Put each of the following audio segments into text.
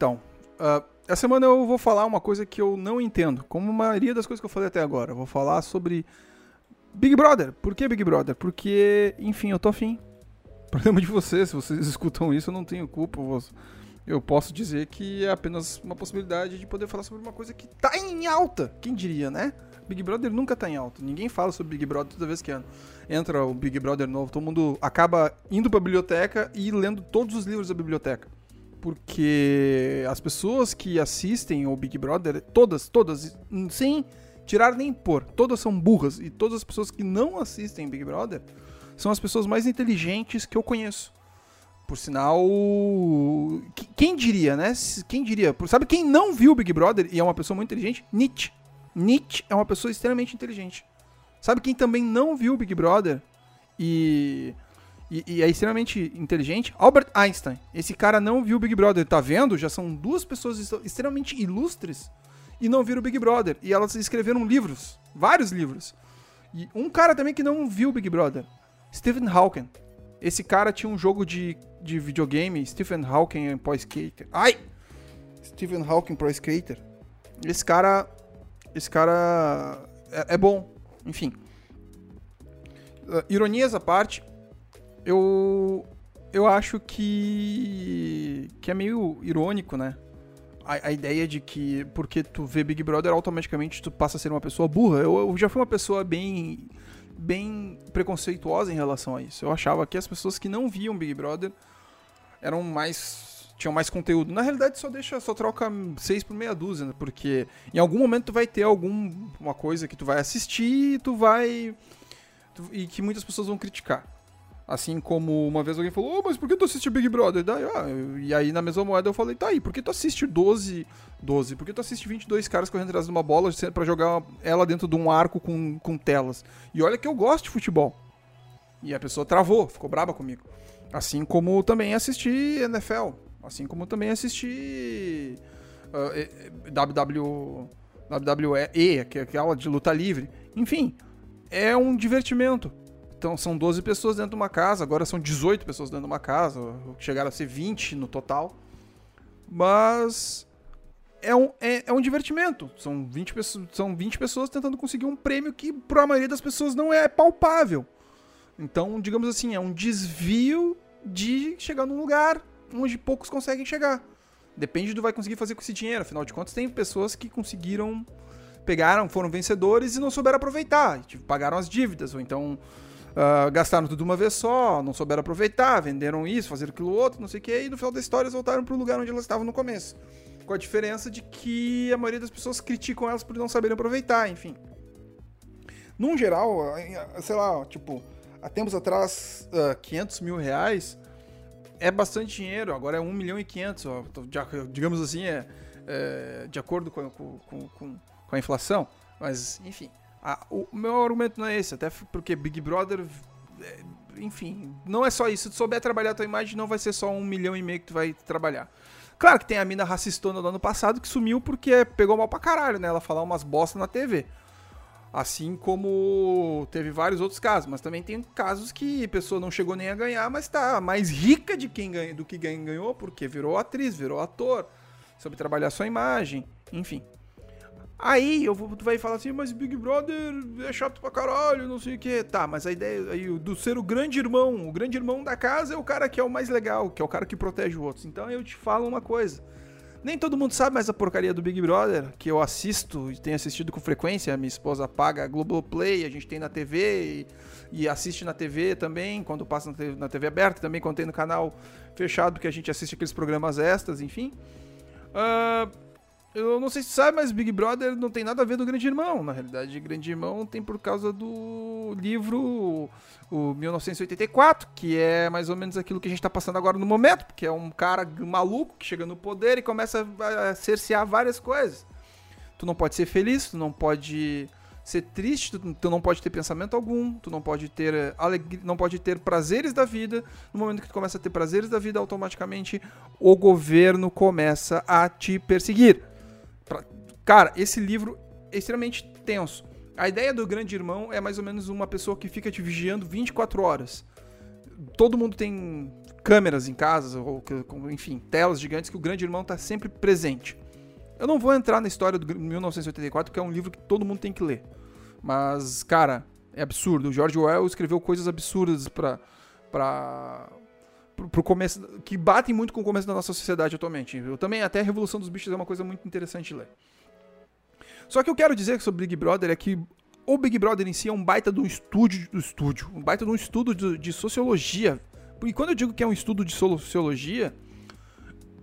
Então, uh, essa semana eu vou falar uma coisa que eu não entendo, como a maioria das coisas que eu falei até agora. Eu vou falar sobre Big Brother. Por que Big Brother? Porque, enfim, eu tô afim. Problema de vocês, se vocês escutam isso, eu não tenho culpa. Eu posso dizer que é apenas uma possibilidade de poder falar sobre uma coisa que tá em alta. Quem diria, né? Big Brother nunca tá em alta. Ninguém fala sobre Big Brother toda vez que entra o Big Brother novo. Todo mundo acaba indo pra biblioteca e lendo todos os livros da biblioteca. Porque as pessoas que assistem o Big Brother, todas, todas, sem tirar nem pôr, todas são burras. E todas as pessoas que não assistem Big Brother são as pessoas mais inteligentes que eu conheço. Por sinal, quem diria, né? Quem diria? Sabe quem não viu Big Brother e é uma pessoa muito inteligente? Nietzsche. Nietzsche é uma pessoa extremamente inteligente. Sabe quem também não viu Big Brother e, e, e, é extremamente inteligente? Albert Einstein. Esse cara não viu Big Brother. Tá vendo? Já são duas pessoas extremamente ilustres e não viram Big Brother. E elas escreveram livros, vários livros. E um cara também que não viu Big Brother, Stephen Hawking. Esse cara tinha um jogo de, de videogame, Stephen Hawking Pro Skater. Ai! Stephen Hawking Pro Skater. Esse cara esse cara é, é bom. Enfim. Uh, ironias à parte, eu eu acho que que é meio irônico, né? A, a, ideia de que porque tu vê Big Brother automaticamente tu passa a ser uma pessoa burra. Eu, eu já fui uma pessoa bem bem preconceituosa em relação a isso. Eu achava que as pessoas que não viam Big Brother eram mais tinham mais conteúdo. Na realidade, só deixa, só troca seis por meia dúzia, né? porque em algum momento tu vai ter alguma coisa que tu vai assistir tu vai. E que muitas pessoas vão criticar. Assim como uma vez alguém falou, oh, mas por que tu assiste Big Brother? Daí, ah, e aí na mesma moeda eu falei, tá aí, por que tu assiste 12, 12? Por que tu assiste 22 caras correndo atrás de uma bola para jogar ela dentro de um arco com, com telas? E olha que eu gosto de futebol. E a pessoa travou, ficou braba comigo. Assim como também assisti NFL. Assim como também assisti uh, WW, WWE, que é aquela de luta livre. Enfim, é um divertimento. Então são 12 pessoas dentro de uma casa, agora são 18 pessoas dentro de uma casa, chegaram a ser 20 no total. Mas é um, é, é um divertimento. São 20, pessoas, são 20 pessoas tentando conseguir um prêmio que, para a maioria das pessoas, não é palpável. Então, digamos assim, é um desvio de chegar num lugar onde poucos conseguem chegar. Depende do vai conseguir fazer com esse dinheiro. Afinal de contas, tem pessoas que conseguiram, pegaram, foram vencedores e não souberam aproveitar. Tipo, pagaram as dívidas, ou então uh, gastaram tudo uma vez só, não souberam aproveitar, venderam isso, fazer aquilo outro, não sei o que, e no final da história eles voltaram para o lugar onde elas estavam no começo. Com a diferença de que a maioria das pessoas criticam elas por não saberem aproveitar, enfim. Num geral, sei lá, tipo, há tempos atrás, uh, ah, 500 mil reais é bastante dinheiro, agora é 1 milhão e 500, ó, digamos assim, é, é de acordo com, com, com, com, a inflação. Mas, enfim, a, o meu argumento não é esse, até porque Big Brother, é, enfim, não é só isso. Se tu souber trabalhar a tua imagem, não vai ser só um milhão e meio que tu vai trabalhar. Claro que tem a mina racistona do ano passado que sumiu porque pegou mal pra caralho, né? Ela falar umas bosta na TV. Assim como teve vários outros casos, mas também tem casos que a pessoa não chegou nem a ganhar, mas tá mais rica de quem ganha, do que quem ganhou, porque virou atriz, virou ator, soube trabalhar sua imagem, enfim. Aí eu vou, tu vai falar assim, mas Big Brother é chato pra caralho, não sei o que. Tá, mas a ideia aí do ser o grande irmão, o grande irmão da casa é o cara que é o mais legal, que é o cara que protege os outros. Então eu te falo uma coisa. Nem todo mundo sabe mais a porcaria do Big Brother, que eu assisto e tenho assistido com frequência. Minha esposa paga a Globoplay, a gente tem na TV e, e assiste na TV também, quando passa na TV, na TV, aberta, também quando tem no canal fechado, que a gente assiste aqueles programas extras, enfim. Uh, eu não sei se sabe, mas Big Brother não tem nada a ver do Grande Irmão. Na realidade, Grande Irmão tem por causa do livro o 1984, que é mais ou menos aquilo que a gente está passando agora no momento, porque é um cara maluco que chega no poder e começa a cercear várias coisas. Tu não pode ser feliz, tu não pode ser triste, tu, não pode ter pensamento algum, tu não pode ter eh, alegria, não pode ter prazeres da vida. No momento que tu começa a ter prazeres da vida, automaticamente o governo começa a te perseguir. Cara, esse livro é extremamente tenso. A ideia do grande irmão é mais ou menos uma pessoa que fica te vigiando 24 horas. Todo mundo tem câmeras em casas, ou enfim, telas gigantes que o grande irmão está sempre presente. Eu não vou entrar na história do 1984, que é um livro que todo mundo tem que ler. Mas, cara, é absurdo. O George Orwell escreveu coisas absurdas para para pro começo que batem muito com o começo da nossa sociedade atualmente. Eu também até a Revolução dos Bichos é uma coisa muito interessante de ler. Só que eu quero dizer sobre Big Brother é que o Big Brother em si é um baita um estúdio, do estúdio, um baita de um estudo de, de sociologia. E quando eu digo que é um estudo de sociologia,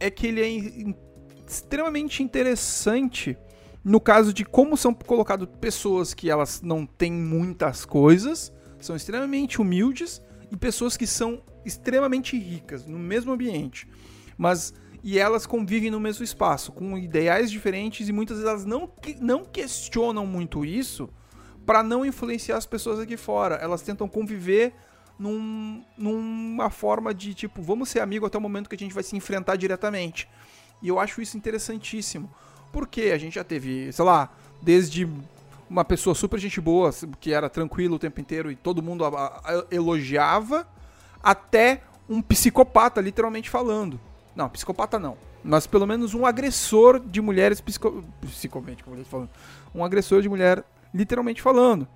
é que ele é extremamente interessante no caso de como são colocadas pessoas que elas não têm muitas coisas, são extremamente humildes, e pessoas que são extremamente ricas no mesmo ambiente, mas e elas convivem no mesmo espaço, com ideais diferentes e muitas vezes elas não, não questionam muito isso para não influenciar as pessoas aqui fora. Elas tentam conviver num, numa forma de tipo, vamos ser amigos até o momento que a gente vai se enfrentar diretamente. E eu acho isso interessantíssimo. Porque a gente já teve, sei lá, desde uma pessoa super gente boa, que era tranquilo o tempo inteiro e todo mundo elogiava, até um psicopata, literalmente falando. Não, psicopata não. Mas pelo menos um agressor de mulheres psico... como eu falando. Um agressor de mulher, literalmente falando.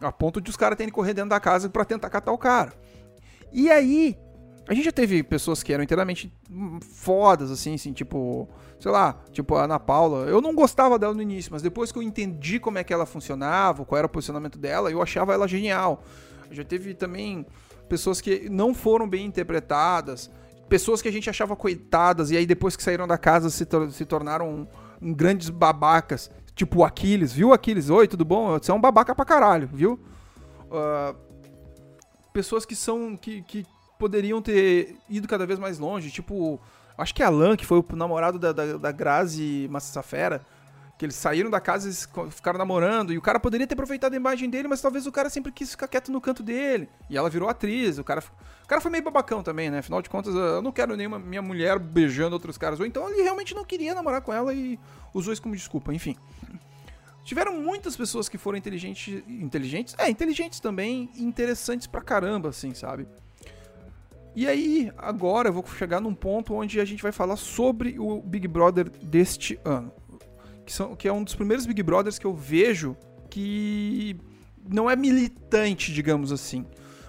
A ponto de os caras terem que correr dentro da casa para tentar catar o cara. E aí, a gente já teve pessoas que eram inteiramente fodas, assim, assim, tipo, sei lá, tipo a Ana Paula. Eu não gostava dela no início, mas depois que eu entendi como é que ela funcionava, qual era o posicionamento dela, eu achava ela genial. Já teve também pessoas que não foram bem interpretadas, pessoas que a gente achava coitadas, e aí depois que saíram da casa se, tor se tornaram um, um grandes babacas. Tipo o Aquiles, viu, Aquiles? Oi, tudo bom? Você é um babaca pra caralho, viu? Uh, pessoas que são. que, que poderiam ter ido cada vez mais longe. Tipo, acho que Alan, que foi o namorado da, da, da Grazi Massafera, que eles saíram da casa e ficaram namorando, e o cara poderia ter aproveitado a imagem dele, mas talvez o cara sempre quis ficar quieto no canto dele. E ela virou atriz, o cara, o cara foi meio babacão também, né? Afinal de contas, eu não quero nenhuma minha mulher beijando outros caras. Ou então ele realmente não queria namorar com ela e usou isso como desculpa, enfim. Tiveram muitas pessoas que foram inteligentes, inteligentes, é, inteligentes também, interessantes pra caramba, assim, sabe? E aí, agora eu vou chegar num ponto onde a gente vai falar sobre o Big Brother deste ano. Que, são, que é um dos primeiros Big Brothers que eu vejo que não é militante, digamos assim.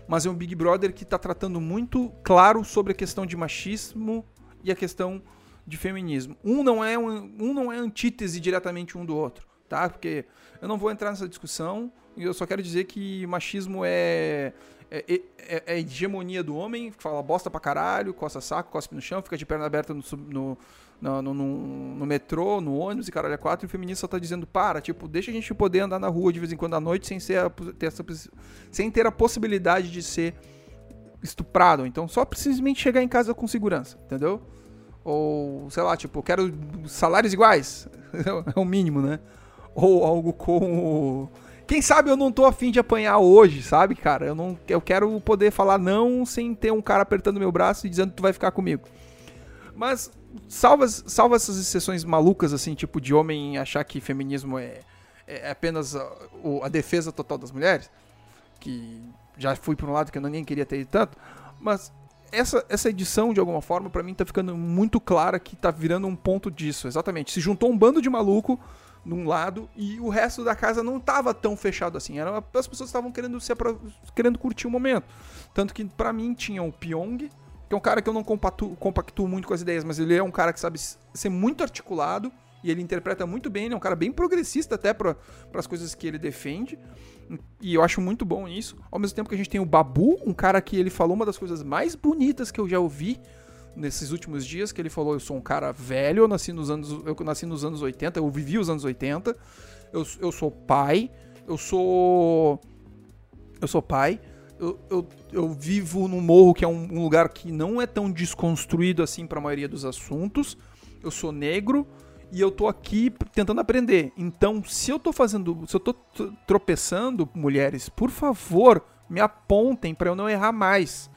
Mas é um Big Brother que está tratando muito claro sobre a questão de machismo e a questão de feminismo. Um não é um, um não é antítese diretamente um do outro, tá? Porque eu não vou entrar nessa discussão. Eu só quero dizer que machismo é é, é, é, é, hegemonia do homem, que fala bosta pra caralho, coça saco, cospe no chão, fica de perna aberta no, no, no, no, no metrô, no ônibus e caralho é quatro, e o feminista tá dizendo, para, tipo, deixa a gente poder andar na rua de vez em quando à noite sem, ser a, ter, essa, sem ter a possibilidade de ser estuprado. Então só simplesmente chegar em casa com segurança, entendeu? Ou, sei lá, tipo, quero salários iguais. é o mínimo, né? Ou algo como quem sabe eu não tô afim de apanhar hoje, sabe, cara? Eu não eu quero poder falar não sem ter um cara apertando meu braço e dizendo que tu vai ficar comigo. Mas salva, salva essas exceções malucas, assim, tipo de homem achar que feminismo é, é apenas a, a defesa total das mulheres. Que já fui por um lado que eu nem queria ter ido tanto. Mas essa, essa edição, de alguma forma, para mim tá ficando muito clara que tá virando um ponto disso. Exatamente. Se juntou um bando de maluco num lado e o resto da casa não estava tão fechado assim. Era, as pessoas estavam querendo se querendo curtir o momento. Tanto que para mim tinha o Pyong, que é um cara que eu não compactuo, compactuo muito com as ideias, mas ele é um cara que sabe ser muito articulado e ele interpreta muito bem, ele é um cara bem progressista até para as coisas que ele defende. E eu acho muito bom isso. Ao mesmo tempo que a gente tem o Babu, um cara que ele falou uma das coisas mais bonitas que eu já ouvi nesses últimos dias que ele falou: Eu sou um cara velho, eu nasci nos anos, eu nasci nos anos 80, eu vivi os anos 80, eu, eu sou pai, eu sou. Eu sou pai, eu, eu, eu vivo num morro que é um, um lugar que não é tão desconstruído assim para a maioria dos assuntos, eu sou negro e eu tô aqui tentando aprender. Então, se eu tô fazendo, se eu tô tropeçando, mulheres, por favor, me apontem para eu não errar mais.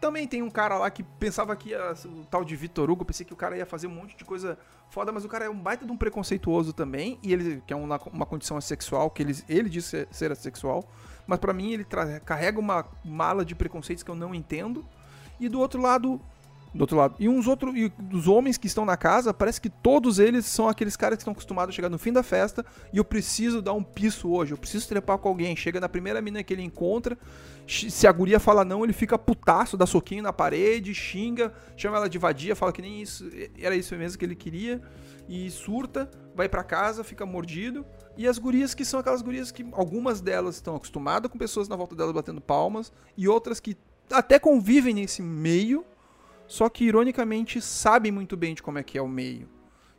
Também tem um cara lá que pensava que ia, o tal de Vitor Hugo, pensei que o cara ia fazer um monte de coisa foda, mas o cara é um baita de um preconceituoso também, e ele que é uma, uma condição assexual, que ele, ele diz ser, ser assexual, mas para mim ele carrega uma mala de preconceitos que eu não entendo. E do outro lado, do outro lado. E uns outros e dos homens que estão na casa, parece que todos eles são aqueles caras que estão acostumados a chegar no fim da festa e eu preciso dar um piso hoje, eu preciso trepar com alguém. Chega na primeira mina que ele encontra, se a guria fala não, ele fica putaço, dá soquinho na parede, xinga, chama ela de vadia, fala que nem isso, era isso mesmo que ele queria e surta, vai para casa, fica mordido. E as gurias que são aquelas gurias que algumas delas estão acostumadas com pessoas na volta delas batendo palmas e outras que até convivem nesse meio só que, ironicamente, sabem muito bem de como é que é o meio.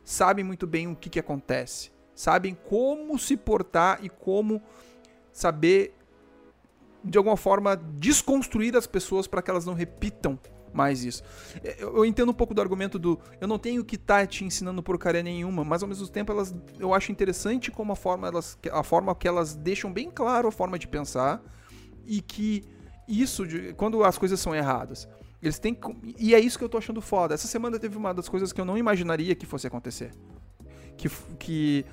Sabem muito bem o que, que acontece. Sabem como se portar e como saber, de alguma forma, desconstruir as pessoas para que elas não repitam mais isso. É, eu, entendo um pouco do argumento do eu não tenho que estar tá te ensinando porcaria nenhuma, mas ao mesmo tempo elas, eu acho interessante como a forma, elas, a forma que elas deixam bem claro a forma de pensar e que isso, de, quando as coisas são erradas, eles têm e é isso que eu tô achando foda. Essa semana teve uma das coisas que eu não imaginaria que fosse acontecer. Que que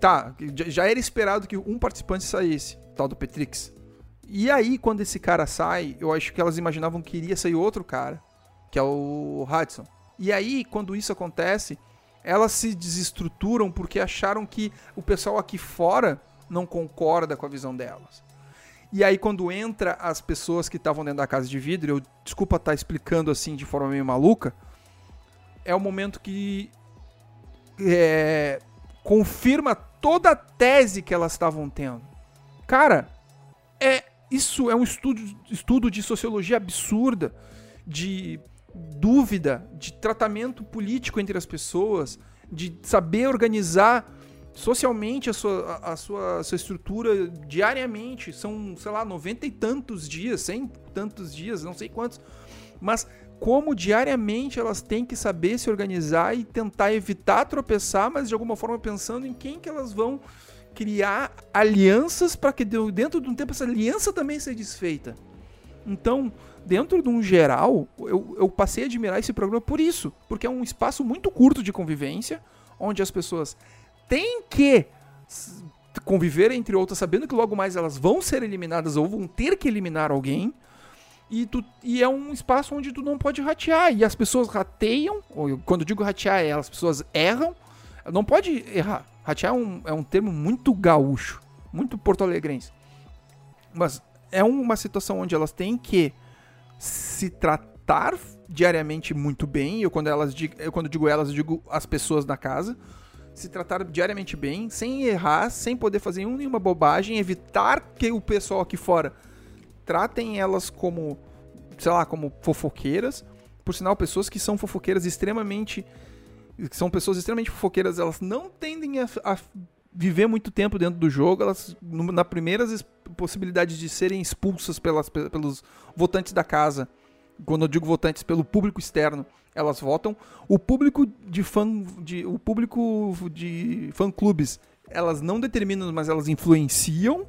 tá, já era esperado que um participante saísse, tal do Petrix. E aí quando esse cara sai, eu acho que elas imaginavam que iria sair outro cara, que é o Hudson. E aí quando isso acontece, elas se desestruturam porque acharam que o pessoal aqui fora não concorda com a visão delas. E aí, quando entra as pessoas que estavam dentro da casa de vidro, eu desculpa estar tá explicando assim de forma meio maluca, é o momento que é, confirma toda a tese que elas estavam tendo. Cara, isso é um estudo, estudo de sociologia absurda, de dúvida, de tratamento político entre as pessoas, de saber organizar socialmente a sua, a, sua, a sua estrutura diariamente. São, sei lá, noventa e tantos dias, cem tantos dias, não sei quantos. Mas como diariamente elas têm que saber se organizar e tentar evitar tropeçar, mas de alguma forma pensando em quem que elas vão criar alianças para que dentro de um tempo essa aliança também seja desfeita. Então, dentro de um geral, eu, eu passei a admirar esse programa por isso, porque é um espaço muito curto de convivência, onde as pessoas tem que conviver entre outras, sabendo que logo mais elas vão ser eliminadas ou vão ter que eliminar alguém. E, tu, e é um espaço onde tu não pode ratear. E as pessoas rateiam, ou quando eu digo ratear, é as pessoas erram. Não pode errar. Ratear é um, é um termo muito gaúcho, muito porto-alegrense. Mas é uma situação onde elas têm que se tratar diariamente muito bem. Eu quando elas eu quando digo elas, eu digo as pessoas da casa se tratar diariamente bem, sem errar, sem poder fazer nenhuma bobagem, evitar que o pessoal aqui fora tratem elas como, sei lá, como fofoqueiras. Por sinal, pessoas que são fofoqueiras extremamente. Que são pessoas extremamente fofoqueiras, elas não tendem a, a viver muito tempo dentro do jogo, elas, na primeiras possibilidades de serem expulsas pelas, pelos votantes da casa, quando eu digo votantes, pelo público externo, elas votam. O público de fã de o público de fã clubes, elas não determinam, mas elas influenciam.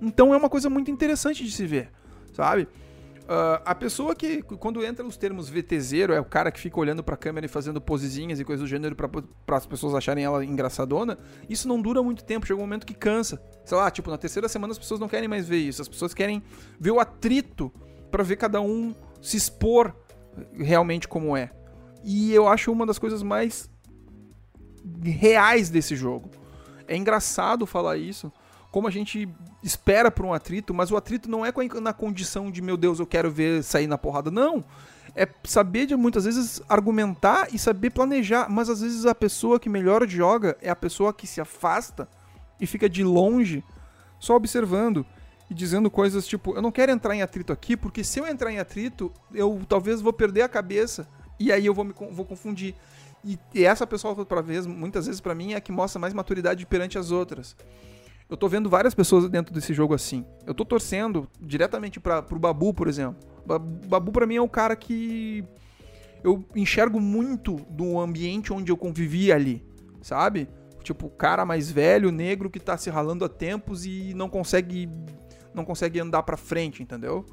Então é uma coisa muito interessante de se ver, sabe? Uh, a pessoa que, quando entra os termos VTZero, é o cara que fica olhando pra câmera e fazendo posezinhas e coisas do gênero para as pessoas acharem ela engraçadona, isso não dura muito tempo, chega um momento que cansa. Sei lá, tipo, na terceira semana as pessoas não querem mais ver isso, as pessoas querem ver o atrito para ver cada um se expor realmente como é. E eu acho uma das coisas mais reais desse jogo. É engraçado falar isso, como a gente espera por um atrito, mas o atrito não é na condição de meu Deus, eu quero ver sair na porrada, não. É saber de muitas vezes argumentar e saber planejar, mas às vezes a pessoa que melhor joga é a pessoa que se afasta e fica de longe, só observando e dizendo coisas tipo: eu não quero entrar em atrito aqui, porque se eu entrar em atrito, eu talvez vou perder a cabeça e aí eu vou me vou confundir. E, e essa pessoa, para vez, muitas vezes para mim, é a que mostra mais maturidade perante as outras. Eu tô vendo várias pessoas dentro desse jogo assim. Eu tô torcendo diretamente para pro Babu, por exemplo. Babu para mim é o cara que eu enxergo muito do ambiente onde eu convivi ali, sabe? Tipo, o cara mais velho, negro, que tá se ralando há tempos e não consegue não consegue andar para frente, entendeu?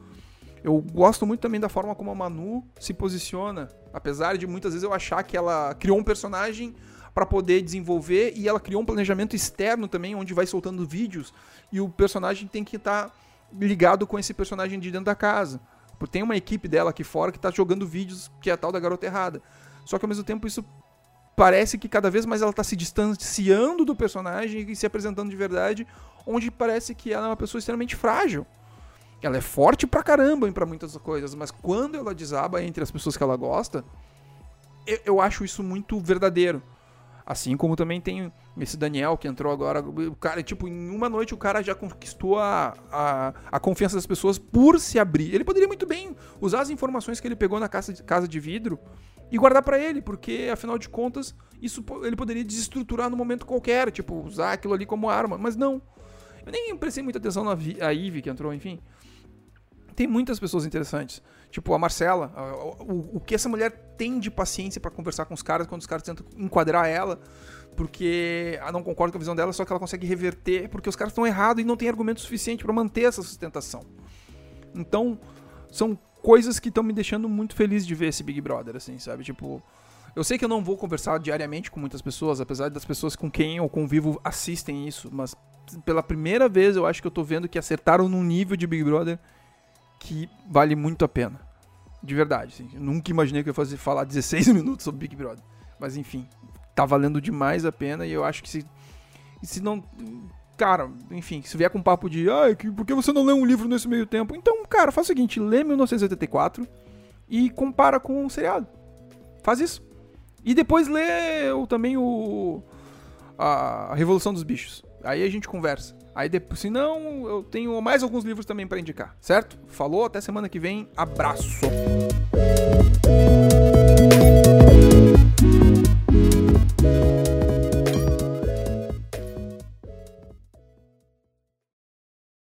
Eu gosto muito também da forma como a Manu se posiciona, apesar de muitas vezes eu achar que ela criou um personagem para poder desenvolver e ela criou um planejamento externo também, onde vai soltando vídeos e o personagem tem que estar tá ligado com esse personagem de dentro da casa. Tem uma equipe dela aqui fora que tá jogando vídeos que é a tal da garota errada. Só que ao mesmo tempo isso parece que cada vez mais ela tá se distanciando do personagem e se apresentando de verdade, onde parece que ela é uma pessoa extremamente frágil. Ela é forte pra caramba para muitas coisas, mas quando ela desaba entre as pessoas que ela gosta, eu, eu acho isso muito verdadeiro. Assim como também tem esse Daniel que entrou agora. O cara, tipo, em uma noite o cara já conquistou a, a, a confiança das pessoas por se abrir. Ele poderia muito bem usar as informações que ele pegou na casa de, casa de vidro e guardar para ele, porque afinal de contas, isso ele poderia desestruturar no momento qualquer, tipo, usar aquilo ali como arma. Mas não. Eu nem prestei muita atenção na a Ivy que entrou, enfim. Tem muitas pessoas interessantes. Tipo, a Marcela. O, o que essa mulher tem de paciência para conversar com os caras quando os caras tentam enquadrar ela. Porque ela não concorda com a visão dela, só que ela consegue reverter porque os caras estão errados e não tem argumento suficiente para manter essa sustentação. Então, são coisas que estão me deixando muito feliz de ver esse Big Brother, assim, sabe? Tipo, eu sei que eu não vou conversar diariamente com muitas pessoas, apesar das pessoas com quem eu convivo assistem isso, mas pela primeira vez eu acho que eu tô vendo que acertaram num nível de Big Brother que vale muito a pena. De verdade. Assim. Nunca imaginei que eu ia fazer, falar 16 minutos sobre Big Brother. Mas enfim, tá valendo demais a pena e eu acho que se, se não. Cara, enfim, se vier com um papo de. Ai, que, por que você não lê um livro nesse meio tempo? Então, cara, faz o seguinte: lê 1984 e compara com o seriado. Faz isso. E depois lê também o. A Revolução dos Bichos. Aí a gente conversa. Aí depois, se não, eu tenho mais alguns livros também para indicar, certo? Falou, até semana que vem. Abraço.